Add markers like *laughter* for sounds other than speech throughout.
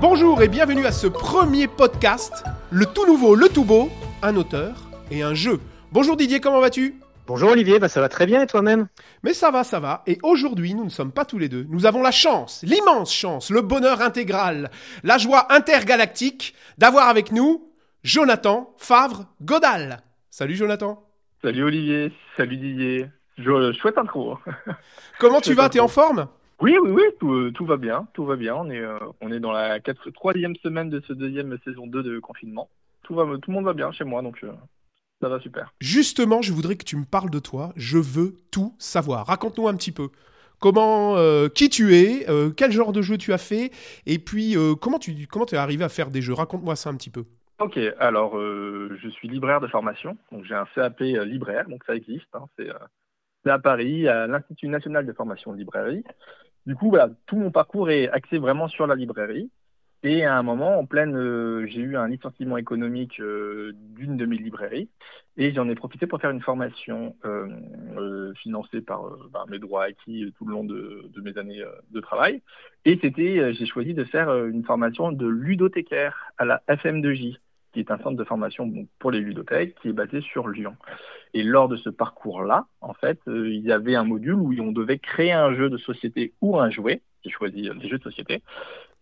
Bonjour et bienvenue à ce premier podcast, le tout nouveau, le tout beau, un auteur et un jeu. Bonjour Didier, comment vas-tu? Bonjour Olivier, bah ça va très bien et toi-même? Mais ça va, ça va. Et aujourd'hui, nous ne sommes pas tous les deux. Nous avons la chance, l'immense chance, le bonheur intégral, la joie intergalactique d'avoir avec nous Jonathan Favre Godal. Salut Jonathan. Salut Olivier, salut Didier. Je chouette intro. *laughs* Comment tu vas? T'es en forme? Oui, oui, oui, tout, tout, va bien, tout va bien. On est, euh, on est dans la quatre, troisième semaine de ce deuxième saison 2 de confinement. Tout, va, tout le monde va bien chez moi, donc euh, ça va super. Justement, je voudrais que tu me parles de toi. Je veux tout savoir. Raconte-nous un petit peu. Comment, euh, qui tu es, euh, quel genre de jeu tu as fait, et puis euh, comment tu comment es arrivé à faire des jeux? Raconte-moi ça un petit peu. Ok, alors euh, je suis libraire de formation, donc j'ai un CAP euh, libraire, donc ça existe. Hein, c'est euh, c'est à Paris, à l'Institut national de formation de librairie. Du coup, voilà, tout mon parcours est axé vraiment sur la librairie. Et à un moment, en pleine, euh, j'ai eu un licenciement économique d'une de mes librairies, et j'en ai profité pour faire une formation financée par bah, mes droits acquis tout le long de, de mes années de travail. Et c'était, j'ai choisi de faire une formation de ludothécaire à la FM2J, qui est un centre de formation bon, pour les ludothèques, qui est basé sur Lyon. Et lors de ce parcours-là, en fait, euh, il y avait un module où on devait créer un jeu de société ou un jouet. J'ai choisi euh, des jeux de société.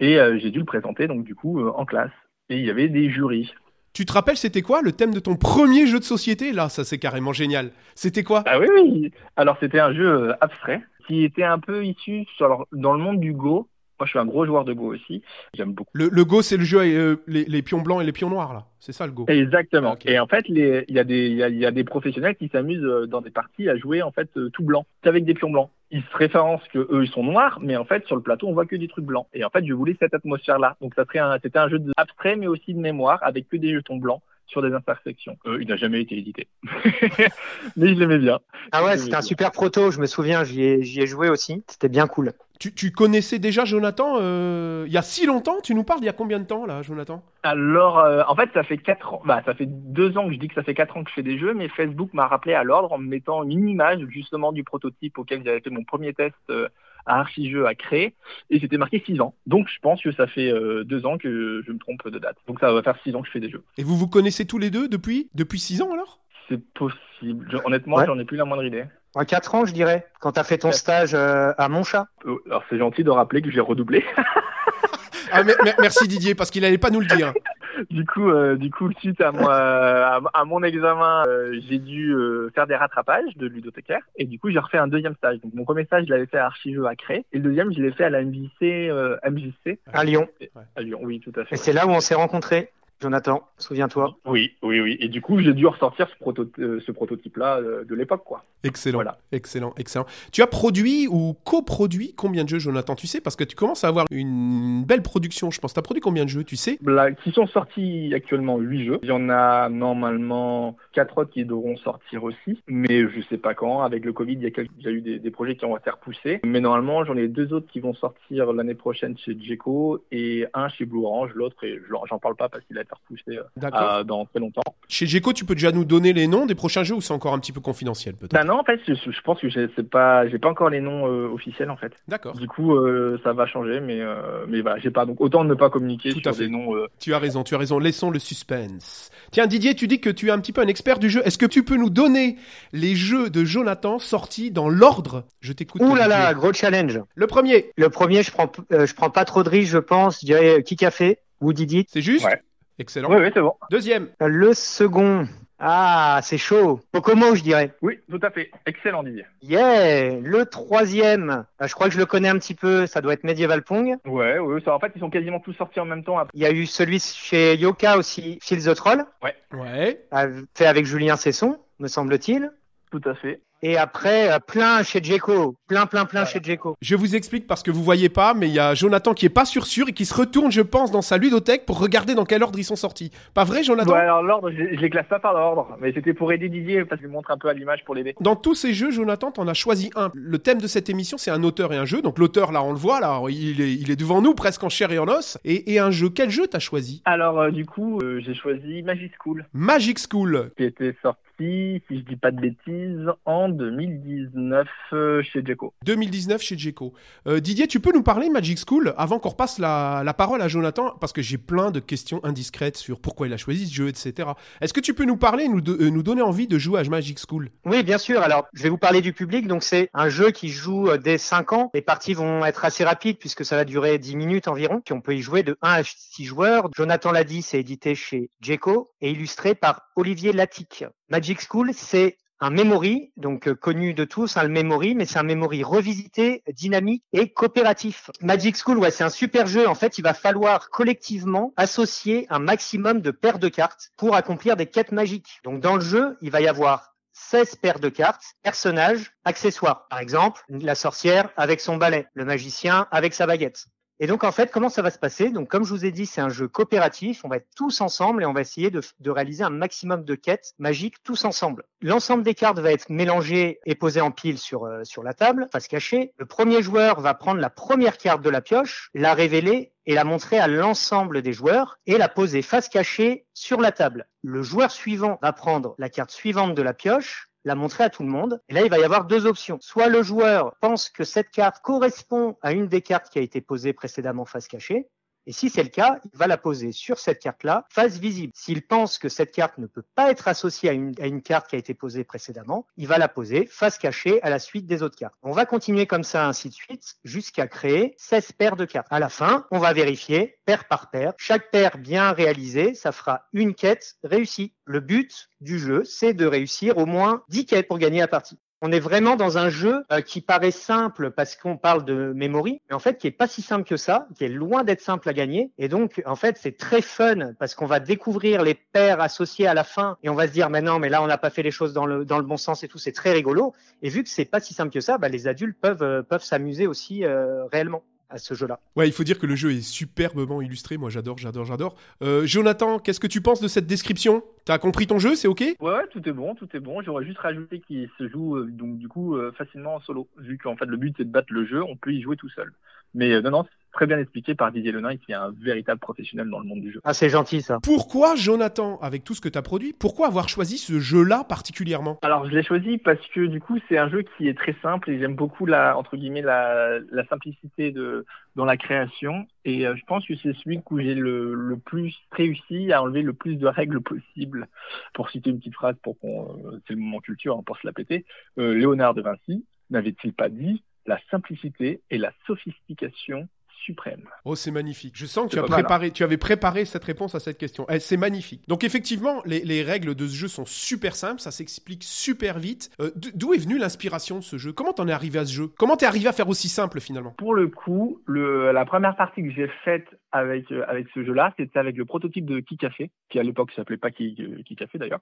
Et euh, j'ai dû le présenter, donc du coup, euh, en classe. Et il y avait des jurys. Tu te rappelles, c'était quoi le thème de ton premier jeu de société? Là, ça c'est carrément génial. C'était quoi? Ah oui, oui. Alors, c'était un jeu euh, abstrait qui était un peu issu sur, alors, dans le monde du Go. Moi, je suis un gros joueur de Go aussi. J'aime beaucoup. le, le Go, c'est le jeu avec euh, les, les pions blancs et les pions noirs, là. C'est ça le Go. Exactement. Et en fait, il y, a des- il y, a, il y a des professionnels qui s'amusent euh, dans des parties à jouer en fait euh, tout blanc, qu'avec des pions blancs. Ils se référencent que eux ils sont noirs, mais en fait sur le plateau on voit que des trucs blancs. Et en fait, je voulais cette atmosphère-là. Donc ça serait un, c'était un jeu de- abstrait, mais aussi de mémoire, avec que des jetons blancs sur des intersections. Euh, il n'a jamais été édité, *laughs* mais je l'aimais bien. Ah ouais, c'était un super proto, je me souviens, j'y ai, j'y ai joué aussi, c'était bien cool. Tu, tu connaissais déjà Jonathan euh, il y a si longtemps Tu nous parles il y a combien de temps, là, Jonathan? Alors, euh, en fait, ça fait quatre ans, bah, ça fait deux ans que je dis que ça fait quatre ans que je fais des jeux, mais Facebook m'a rappelé à l'ordre en me mettant une image justement du prototype auquel j'avais fait mon premier test euh, à Archijeux à créer, et c'était marqué six ans. Donc, je pense que ça fait euh, deux ans que je me trompe de date. Donc, ça va faire six ans que je fais des jeux. Et vous vous connaissez tous les deux depuis Depuis six ans, alors? C'est possible. Je- honnêtement, Ouais. j'en ai plus la moindre idée. En 4 ans, je dirais, quand t'as fait ton stage euh, à Montchat. Euh, Alors, c'est gentil de rappeler que j'ai redoublé. *laughs* ah, Merci Didier, parce qu'il n'allait pas nous le dire. *laughs* Du coup, euh, du coup, suite à, moi, à, à mon examen, euh, j'ai dû euh, faire des rattrapages de ludothécaire. Et du coup, j'ai refait un deuxième stage. Donc, mon premier stage, je l'avais fait à Archiveux à Cré. Et le deuxième, je l'ai fait à la MJC, euh, MJC À Lyon. à Lyon. Oui, tout à fait. Et c'est là où on s'est rencontrés, Jonathan, souviens-toi. Oui, oui, oui. Et du coup, j'ai dû ressortir ce, proto euh, ce prototype-là euh, de l'époque, quoi. Excellent, Voilà. excellent, excellent. Tu as produit ou coproduit combien de jeux, Jonathan? Tu sais, parce que tu commences à avoir une belle production, je pense. Tu as produit combien de jeux, tu sais? Là, qui sont sortis actuellement 8 jeux. Il y en a normalement 4 autres qui devront sortir aussi, mais je sais pas quand. Avec le Covid, il y a, quelques- il y a eu des, des projets qui ont été repoussés. Mais normalement, j'en ai deux autres qui vont sortir l'année prochaine chez Djeco et un chez Blue Orange. L'autre, et je l'en- j'en parle pas parce qu'il a été repoussé euh, dans très longtemps. Chez Geco, tu peux déjà nous donner les noms des prochains jeux ou c'est encore un petit peu confidentiel, peut-être? Bah non, en fait, je, je pense que j'ai pas, j'ai pas encore les noms euh, officiels en fait. D'accord. Du coup, euh, ça va changer, mais euh, mais voilà, j'ai pas. Donc autant ne pas communiquer Tout à sur fait. des noms. euh, Tu as raison, tu as raison. Laissons le suspense. Tiens, Didier, tu dis que tu es un petit peu un expert du jeu. Est-ce que tu peux nous donner les jeux de Jonathan sortis dans l'ordre? Je t'écoute. Ouh là là, gros challenge. Le premier, Le premier, je prends, euh, je prends pas trop de risques, je pense, je dirais euh, Kikafé ou Didi. c'est juste? Ouais. Excellent. Oui, oui, c'est bon. Deuxième, Le second, ah, c'est chaud. Pocomo, je dirais. Oui, tout à fait. Excellent, Didier. Yeah. Le troisième, euh, je crois que je le connais un petit peu, ça doit être Medieval Pong. Ouais, ouais, ça, en fait, ils sont quasiment tous sortis en même temps. après. Il y a eu celui chez Yoka aussi, Fields the Troll, ouais. euh, fait avec Julien Cesson, me semble-t-il. Tout à fait. Et après, euh, plein chez Djeko. Plein, plein, plein chez Djeko. Je vous explique parce que vous voyez pas, mais il y a Jonathan qui est pas sûr sûr et qui se retourne, je pense, dans sa ludothèque pour regarder dans quel ordre ils sont sortis. Pas vrai, Jonathan Ouais, alors l'ordre, je, je les classe pas par ordre, mais c'était pour aider Didier parce qu'il montre un peu à l'image pour l'aider. Dans tous ces jeux, Jonathan, t'en as choisi un. Le thème de cette émission, c'est un auteur et un jeu. Donc l'auteur, là, on le voit, là, il est, il est devant nous, presque en chair et en os. Et, et un jeu. Quel jeu t'as choisi? Alors euh, du coup, euh, j'ai choisi Magic School, Magic School. qui était sorti, si je dis pas de bêtises, en 2019 euh, chez Djeko. 2019 chez Djeko. Euh, Didier, tu peux nous parler Magic School avant qu'on repasse la, la parole à Jonathan parce que j'ai plein de questions indiscrètes sur pourquoi il a choisi ce jeu, etc. Est-ce que tu peux nous parler, nous, de- euh, nous donner envie de jouer à Magic School? Oui, bien sûr. Alors, je vais vous parler du public. Donc, c'est un jeu qui joue dès 5 ans. Les parties vont être assez rapides puisque ça va durer 10 minutes environ. Puis on peut y jouer de 1 à 6 joueurs. Jonathan l'a dit, c'est édité chez Djeko et illustré par Olivier Latic. Magic School, c'est un memory, donc euh, connu de tous, hein, le memory, mais c'est un memory revisité, dynamique et coopératif. Magic School, ouais, c'est un super jeu. En fait, il va falloir collectivement associer un maximum de paires de cartes pour accomplir des quêtes magiques. Donc, dans le jeu, il va y avoir 16 paires de cartes, personnages, accessoires. Par exemple, la sorcière avec son balai, le magicien avec sa baguette. Et donc en fait, comment ça va se passer? Donc comme je vous ai dit, c'est un jeu coopératif. On va être tous ensemble et on va essayer de, réaliser un maximum de quêtes magiques tous ensemble. L'ensemble des cartes va être mélangé et posé en pile sur euh, sur la table, face cachée. Le premier joueur va prendre la première carte de la pioche, la révéler et la montrer à l'ensemble des joueurs et la poser face cachée sur la table. Le joueur suivant va prendre la carte suivante de la pioche, la montrer à tout le monde. Et là, il va y avoir deux options. Soit le joueur pense que cette carte correspond à une des cartes qui a été posée précédemment face cachée. Et si c'est le cas, il va la poser sur cette carte-là, face visible. S'il pense que cette carte ne peut pas être associée à une, carte qui a été posée précédemment, il va la poser face cachée à la suite des autres cartes. On va continuer comme ça, ainsi de suite, jusqu'à créer 16 paires de cartes. À la fin, on va vérifier paire par paire. Chaque paire bien réalisée, ça fera une quête réussie. Le but du jeu, c'est de réussir au moins 10 quêtes pour gagner la partie. On est vraiment dans un jeu euh, qui paraît simple parce qu'on parle de memory, mais en fait qui est pas si simple que ça, qui est loin d'être simple à gagner. Et donc en fait c'est très fun parce qu'on va découvrir les paires associées à la fin et on va se dire mais non mais là on n'a pas fait les choses dans le dans le bon sens et tout. C'est très rigolo. Et vu que c'est pas si simple que ça, bah, les adultes peuvent euh, peuvent s'amuser aussi euh, réellement à ce jeu-là. Ouais, il faut dire que le jeu est superbement illustré. Moi, j'adore, j'adore, j'adore. Euh, Jonathan, qu'est-ce que tu penses de cette description? T'as compris ton jeu? C'est ok? Ouais, ouais, tout est bon, tout est bon. J'aurais juste rajouté qu'il se joue euh, donc du coup euh, facilement en solo, vu qu'en fait le but c'est de battre le jeu, on peut y jouer tout seul. Mais euh, non, non, c'est très bien expliqué par Didier Lenain, qui est un véritable professionnel dans le monde du jeu. Ah c'est gentil ça. Pourquoi, Jonathan, avec tout ce que t'as produit, pourquoi avoir choisi ce jeu-là particulièrement? Alors je l'ai choisi parce que du coup c'est un jeu qui est très simple et j'aime beaucoup la entre guillemets la, la simplicité de dans la création et euh, je pense que c'est celui où j'ai le, le plus réussi à enlever le plus de règles possible. Pour citer une petite phrase pour qu'on euh, c'est le moment culture hein, pour se la péter, euh, Léonard de Vinci n'avait-il pas dit la simplicité et la sophistication suprême. Oh, c'est magnifique. Je sens que tu, as hein. préparé, tu avais préparé cette réponse à cette question. Eh, c'est magnifique. Donc, effectivement, les, les règles de ce jeu sont super simples, ça s'explique super vite. Euh, D'où est venue l'inspiration de ce jeu? Comment t'en es arrivé à ce jeu? Comment t'es arrivé à faire aussi simple finalement? Pour le coup, le, la première partie que j'ai faite avec, euh, avec ce jeu-là, c'était avec le prototype de Kicafé, qui à l'époque s'appelait pas euh, Kicafé d'ailleurs.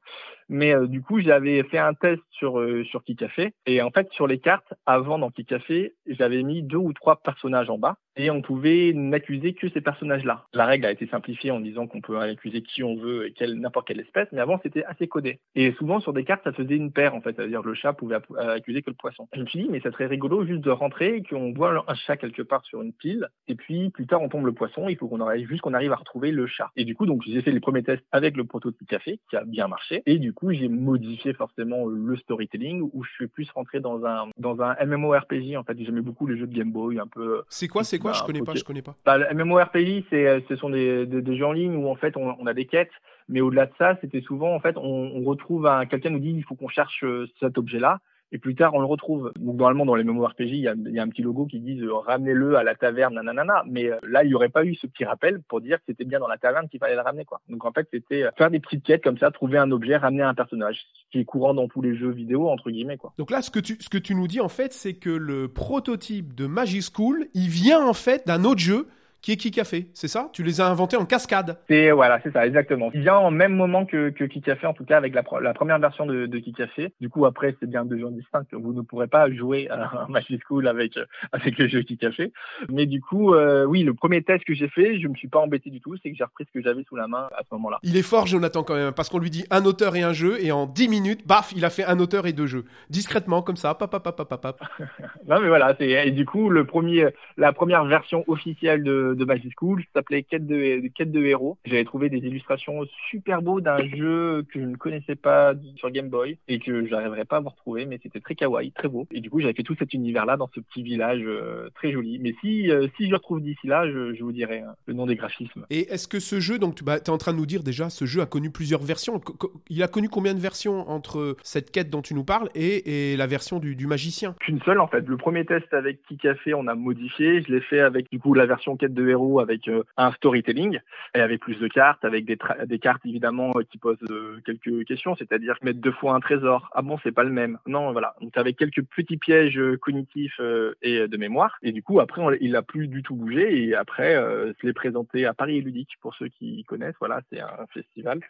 Mais euh, du coup, j'avais fait un test sur, euh, sur Kicafé. Et en fait, sur les cartes, avant dans Kicafé, j'avais mis deux ou trois personnages en bas. Et on pouvait n'accuser que ces personnages-là. La règle a été simplifiée en disant qu'on peut accuser qui on veut et quelle, n'importe quelle espèce, mais avant c'était assez codé. Et souvent sur des cartes, ça faisait une paire en fait, c'est-à-dire le chat pouvait accuser que le poisson. Je me suis dit, mais ça serait rigolo juste de rentrer et qu'on voit un chat quelque part sur une pile, et puis plus tard on tombe le poisson, faut qu'on arrive juste qu'on arrive à retrouver le chat. Et du coup, donc j'ai fait les premiers tests avec le prototype café qui a bien marché, et du coup j'ai modifié forcément le storytelling où je suis plus rentré dans un dans un MMORPG en fait. J'aimais beaucoup les jeux de Game Boy, un peu C'est quoi C'est quoi? Bah, Je connais pas, je connais pas. bah, le MMORPG, c'est, euh, ce sont des, des, des jeux en ligne où en fait on, on a des quêtes, mais au-delà de ça, c'était souvent en fait on, on retrouve un quelqu'un nous dit il faut qu'on cherche euh, cet objet-là. Et plus tard, on le retrouve. Donc, normalement, dans les MMORPG, il y a, il y a un petit logo qui dit euh, ramenez-le à la taverne, nanana. Mais euh, là, il n'y aurait pas eu ce petit rappel pour dire que c'était bien dans la taverne qu'il fallait le ramener, quoi. Donc, en fait, c'était euh, faire des petites quêtes comme ça, trouver un objet, ramener un personnage, ce qui est courant dans tous les jeux vidéo, entre guillemets, quoi. Donc là, ce que tu, ce que tu nous dis en fait, c'est que le prototype de Magic School, il vient en fait d'un autre jeu qui est qui fait, c'est ça? Tu les as inventés en cascade. C'est voilà, c'est ça, exactement. Il vient en même moment que, que Kikafé, en tout cas avec la, la première version de, de Kikafé. Du coup, après, c'est bien deux jeux distincts. Vous ne pourrez pas jouer à Magic School avec avec le jeu Kikafé. Mais du coup, euh, oui, le premier test que j'ai fait, je me suis pas embêté du tout. C'est que j'ai repris ce que j'avais sous la main à ce moment-là. Il est fort, Jonathan, quand même, parce qu'on lui dit un auteur et un jeu, et en 10 minutes, baf, il a fait un auteur et deux jeux. Discrètement, comme ça, pap, pap, pap, pap, pap. *laughs* non, mais voilà, c'est, et du coup, le premier, la première version officielle de, de Magic School s'appelait Quête de, Quête de héros. J'avais trouvé des illustrations super beaux d'un jeu que je ne connaissais pas sur Game Boy et que j'arriverais pas à vous retrouver, mais c'était très kawaii, très beau. Et du coup, j'avais fait tout cet univers-là dans ce petit village euh, très joli. Mais si, euh, si je retrouve d'ici là, je, je vous dirai hein, le nom des graphismes. Et est-ce que ce jeu, donc tu bah, es en train de nous dire déjà, ce jeu a connu plusieurs versions. Il a connu combien de versions entre cette quête dont tu nous parles et, et la version du, du magicien? Qu'une seule en fait. Le premier test avec Kikafé, on a modifié. Je l'ai fait avec du coup la version quête de héros avec euh, un storytelling et avec plus de cartes, avec des, des cartes évidemment euh, qui posent euh, quelques questions, c'est-à-dire mettre deux fois un trésor. Ah bon, c'est pas le même. Non, voilà. Donc avec quelques petits pièges cognitifs et de mémoire. Et du coup après, on, il a plus du tout bougé. Et après, je l'ai présenté à Paris Ludique pour ceux qui connaissent. Voilà, c'est un festival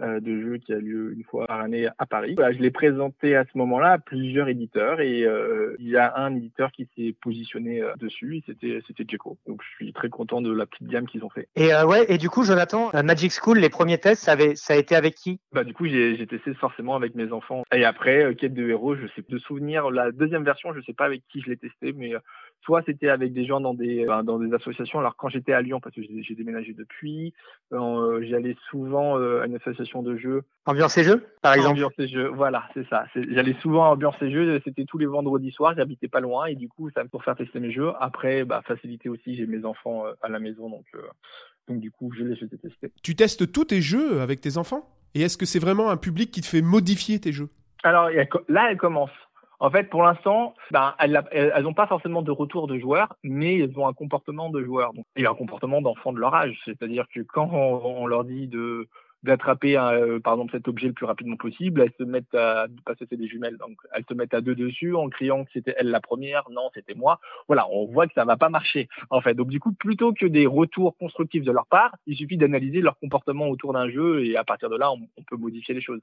de jeux qui a lieu une fois par année à Paris. Voilà, je l'ai présenté à ce moment-là à plusieurs éditeurs et euh, il y a un éditeur qui s'est positionné euh, dessus et c'était c'était Djeco. Donc je suis très content de la petite gamme qu'ils ont fait. Et ouais, et du coup Jonathan, Magic School, les premiers tests, ça, avait, ça a été avec qui? Bah du coup j'ai testé forcément avec mes enfants. Et après Quête de héros, je sais de souvenir la deuxième version, je sais pas avec qui je l'ai testé, mais soit c'était avec des gens dans des ben, dans des associations. Alors quand j'étais à Lyon, parce que j'ai déménagé depuis, euh, j'allais souvent à une association de jeux. Ambiance et jeux, par exemple. Ambiance et jeux, voilà, c'est ça. J'allais souvent à Ambiance et jeux, c'était tous les vendredis soirs, j'habitais pas loin et du coup, ça pour faire tester mes jeux. Après, bah, facilité aussi, j'ai mes enfants euh, à la maison, donc, euh, donc du coup, je les ai testés. Tu testes tous tes jeux avec tes enfants? Et est-ce que c'est vraiment un public qui te fait modifier tes jeux? Alors là, elle commence. En fait, pour l'instant, ben, elles n'ont pas forcément de retour de joueurs, mais elles ont un comportement de joueurs. Donc, et un comportement d'enfants de leur âge. C'est-à-dire que quand on, leur dit de d'attraper euh, par exemple cet objet le plus rapidement possible, elles se mettent à que c'est des jumelles, donc elles se mettent à deux dessus en criant que c'était elle la première, non c'était moi. Voilà, on voit que ça va pas marcher en fait. Donc du coup, plutôt que des retours constructifs de leur part, il suffit d'analyser leur comportement autour d'un jeu et à partir de là, on peut modifier les choses.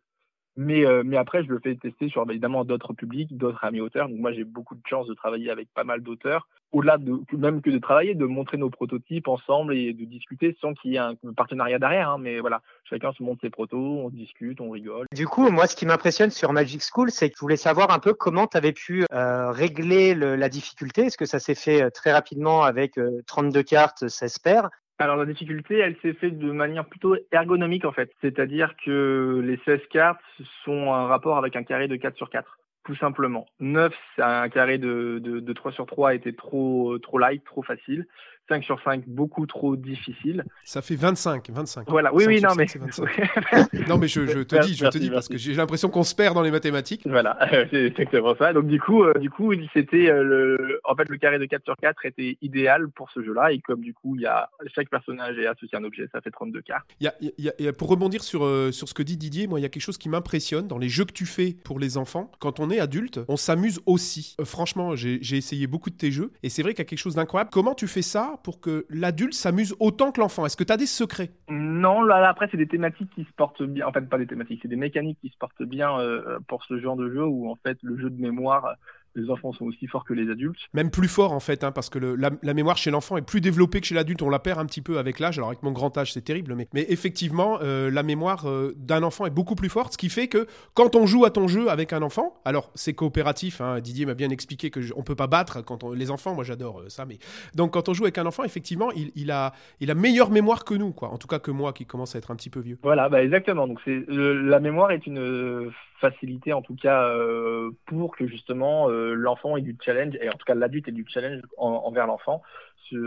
Mais, euh, mais après, je le fais tester sur évidemment d'autres publics, d'autres amis auteurs. Donc moi, j'ai beaucoup de chance de travailler avec pas mal d'auteurs. Au-delà de même que de travailler, de montrer nos prototypes ensemble et de discuter sans qu'il y ait un partenariat derrière. Hein. Mais voilà, chacun se montre ses protos, on discute, on rigole. Du coup, moi, ce qui m'impressionne sur Magic School, c'est que je voulais savoir un peu comment tu avais pu euh, régler le, la difficulté. Est-ce que ça s'est fait euh, très rapidement avec 32 cartes, 16 paires? Alors la difficulté, elle s'est faite de manière plutôt ergonomique en fait. C'est-à-dire que les 16 cartes sont un rapport avec un carré de 4 sur 4 tout simplement. 9, c'est un carré de, de, de, 3 sur 3 était trop, trop light, trop facile. 5 sur 5, beaucoup trop difficile. Ça fait 25, 25. Voilà, oui, oui, non, mais. *laughs* non, mais je, je te dis, je te dis, parce que j'ai l'impression qu'on se perd dans les mathématiques. Voilà, *laughs* c'est exactement ça. Donc, du coup, euh, du coup, c'était euh, le, en fait, le carré de 4 sur 4 était idéal pour ce jeu-là. Et comme du coup, il y a, chaque personnage est associé à un objet, ça fait 32 cartes. Il y a, y a, pour rebondir sur, euh, sur ce que dit Didier, moi, il y a quelque chose qui m'impressionne dans les jeux que tu fais pour les enfants. Quand on est adulte, on s'amuse aussi. franchement, j'ai essayé beaucoup de tes jeux et c'est vrai qu'il y a quelque chose d'incroyable. Comment tu fais ça pour que l'adulte s'amuse autant que l'enfant Est-ce que tu as des secrets? Non, là, après, c'est des thématiques qui se portent bien. En fait, pas des thématiques, c'est des mécaniques qui se portent bien euh, pour ce genre de jeu où, en fait, le jeu de mémoire les enfants sont aussi forts que les adultes. Même plus fort en fait, hein, parce que la, mémoire chez l'enfant est plus développée que chez l'adulte. On la perd un petit peu avec l'âge. Alors avec mon grand âge, c'est terrible, mais, mais effectivement, euh, la mémoire euh, d'un enfant est beaucoup plus forte, ce qui fait que quand on joue à ton jeu avec un enfant, alors c'est coopératif. Hein, Didier m'a bien expliqué que on peut pas battre quand on, les enfants. Moi, j'adore euh, ça, mais donc quand on joue avec un enfant, effectivement, il, il, a il a meilleure mémoire que nous, quoi. En tout cas que moi, qui commence à être un petit peu vieux. Voilà, bah exactement. Donc c'est la mémoire est une facilité en tout cas euh, pour que justement euh, l'enfant ait du challenge et en tout cas l'adulte ait du challenge envers l'enfant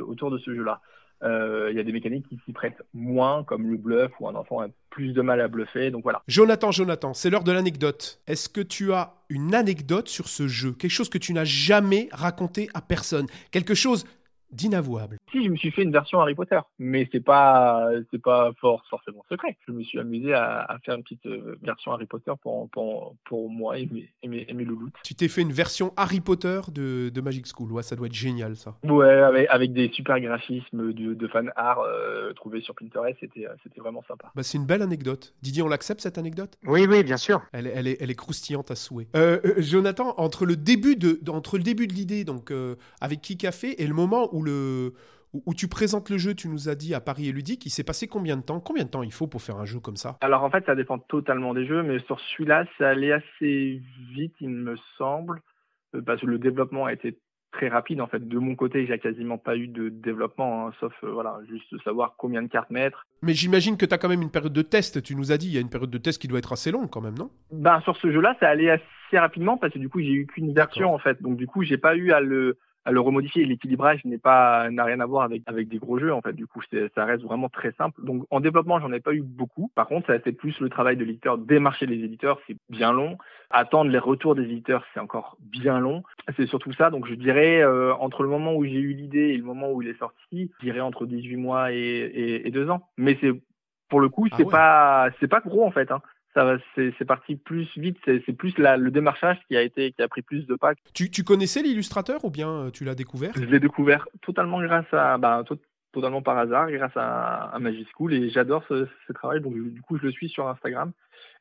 autour de ce jeu-là. Euh, il y a des mécaniques qui s'y prêtent moins, comme le bluff, où un enfant a plus de mal à bluffer. Donc voilà. Jonathan, Jonathan, c'est l'heure de l'anecdote. Est-ce que tu as une anecdote sur ce jeu? Quelque chose que tu n'as jamais raconté à personne? Quelque chose d'inavouable? Si je me suis fait une version Harry Potter, mais c'est pas c'est pas fort, forcément secret. Je me suis amusé à, à faire une petite euh, version Harry Potter pour pour, pour moi et mes, et mes, et mes louloutes. Tu t'es fait une version Harry Potter de, de Magic School. Ouais, ça doit être génial ça. Ouais, avec, avec des super graphismes de, de fan art euh, trouvés sur Pinterest, c'était euh, c'était vraiment sympa. Bah, c'est une belle anecdote. Didier, on l'accepte cette anecdote? Oui, oui, bien sûr. elle est, elle, est, elle est croustillante à souhait. Euh, euh, Jonathan, entre le début de, entre le début de l'idée, donc euh, avec qui Café, et le moment où le où, où tu présentes le jeu, tu nous as dit à Paris et Ludique, il s'est passé combien de temps? Combien de temps il faut pour faire un jeu comme ça? Alors en fait, ça dépend totalement des jeux, mais sur celui-là, ça allait assez vite, il me semble, euh, parce que le développement a été très rapide. En fait, de mon côté, j'ai quasiment pas eu de développement, hein, sauf euh, voilà, juste savoir combien de cartes mettre. Mais j'imagine que tu as quand même une période de test. Tu nous as dit, il y a une période de test qui doit être assez longue quand même, non? Ben sur ce jeu-là, ça allait assez rapidement parce que du coup, j'ai eu qu'une version en fait, donc du coup, j'ai pas eu à le à le remodifier. L'équilibrage n'est pas n'a rien à voir avec avec des gros jeux en fait. Du coup, c'est- ça reste vraiment très simple. Donc en développement, j'en ai pas eu beaucoup. Par contre, ça a été plus le travail de l'éditeur, démarcher les éditeurs, c'est bien long. Attendre les retours des éditeurs, c'est encore bien long. C'est surtout ça. Donc je dirais euh, entre le moment où j'ai eu l'idée et le moment où il est sorti, je dirais entre 18 mois et et, ans. Mais c'est pour le coup, Ah c'est ouais. pas c'est pas gros en fait. Hein. Ça va, c'est parti plus vite. C'est plus la, le démarchage qui a été qui a pris plus de pas tu, tu connaissais l'illustrateur ou bien euh, tu l'as découvert? Je l'ai découvert totalement grâce à, bah, to- totalement par hasard, grâce à, à Magic School et j'adore ce, ce travail. Donc, du coup, je le suis sur Instagram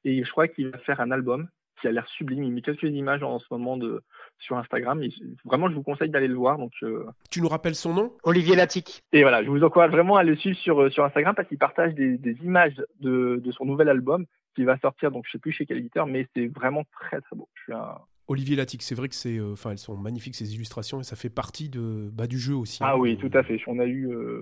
et je crois qu'il va faire un album qui a l'air sublime. Il met quelques images en ce moment de, sur Instagram. Et vraiment, je vous conseille d'aller le voir. Donc, euh, Tu nous rappelles son nom? Olivier Latic. et voilà, je vous encourage vraiment à le suivre sur, euh, sur Instagram parce qu'il partage des, des images de, de son nouvel album qui va sortir. Donc, je sais plus chez quel éditeur, mais c'est vraiment très, très beau. Je suis un, Olivier Latic, c'est vrai que c'est, euh, enfin, elles sont magnifiques ces illustrations et ça fait partie de, bah, du jeu aussi. Ah hein. oui, tout à fait. On a eu, euh,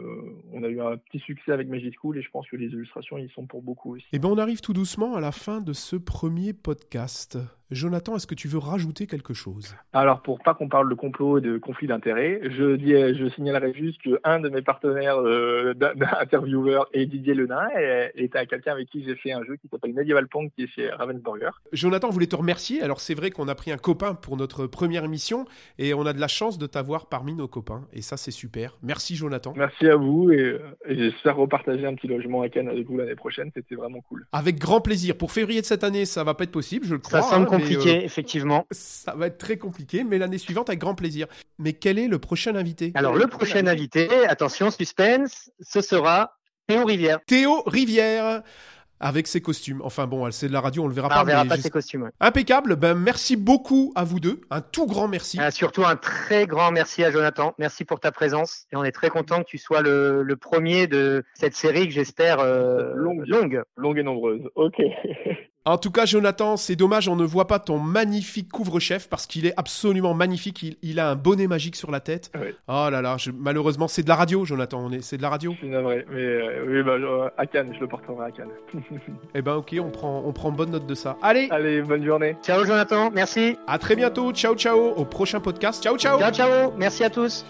on a eu un petit succès avec Magic School et je pense que les illustrations, ils sont pour beaucoup aussi. Eh bien, on arrive tout doucement à la fin de ce premier podcast. Jonathan, est-ce que tu veux rajouter quelque chose? Alors, pour pas qu'on parle de complot et de conflit d'intérêts, je, dis, je signalerai juste que un de mes partenaires euh, d'intervieweur est Didier Lenain et est à quelqu'un avec qui j'ai fait un jeu qui s'appelle Medieval Pong qui est chez Ravensburger. Jonathan voulait te remercier. Alors, c'est vrai qu'on a pris un copain pour notre première émission et on a de la chance de t'avoir parmi nos copains. Et ça, c'est super. Merci, Jonathan. Merci à vous et, et j'espère repartager un petit logement à Cannes avec vous l'année prochaine. C'était vraiment cool. Avec grand plaisir. Pour février de cette année, ça va pas être possible, je le crois. Ça semble hein, mais, compliqué, euh, effectivement. ça va être très compliqué, mais l'année suivante, avec grand plaisir. Mais quel est le prochain invité? Alors, le prochain invité, attention, suspense, ce sera Théo Rivière. Théo Rivière avec ses costumes. Enfin bon, c'est de la radio, on le verra Ah, pas. on verra mais pas ses costumes. ouais. Impeccable. Ben merci beaucoup à vous deux. Un tout grand merci. Ah, surtout un très grand merci à Jonathan. Merci pour ta présence. Et on est très content que tu sois le, le premier de cette série que j'espère euh, Longue. longue. Longue et nombreuse. Ok. *laughs* En tout cas, Jonathan, c'est dommage, on ne voit pas ton magnifique couvre-chef parce qu'il est absolument magnifique. Il, il a un bonnet magique sur la tête. Oui. Oh là là, je- malheureusement, c'est de la radio, Jonathan. On est, c'est de la radio. Suis navré. Mais euh, oui, bah, je- à Cannes, je le porterai à Cannes. *laughs* Eh ben, ok, on prend, on prend bonne note de ça. Allez, Allez, bonne journée. Ciao Jonathan, merci. à très bientôt. Ciao, ciao. Au prochain podcast. Ciao, ciao. Ciao ciao, merci à tous.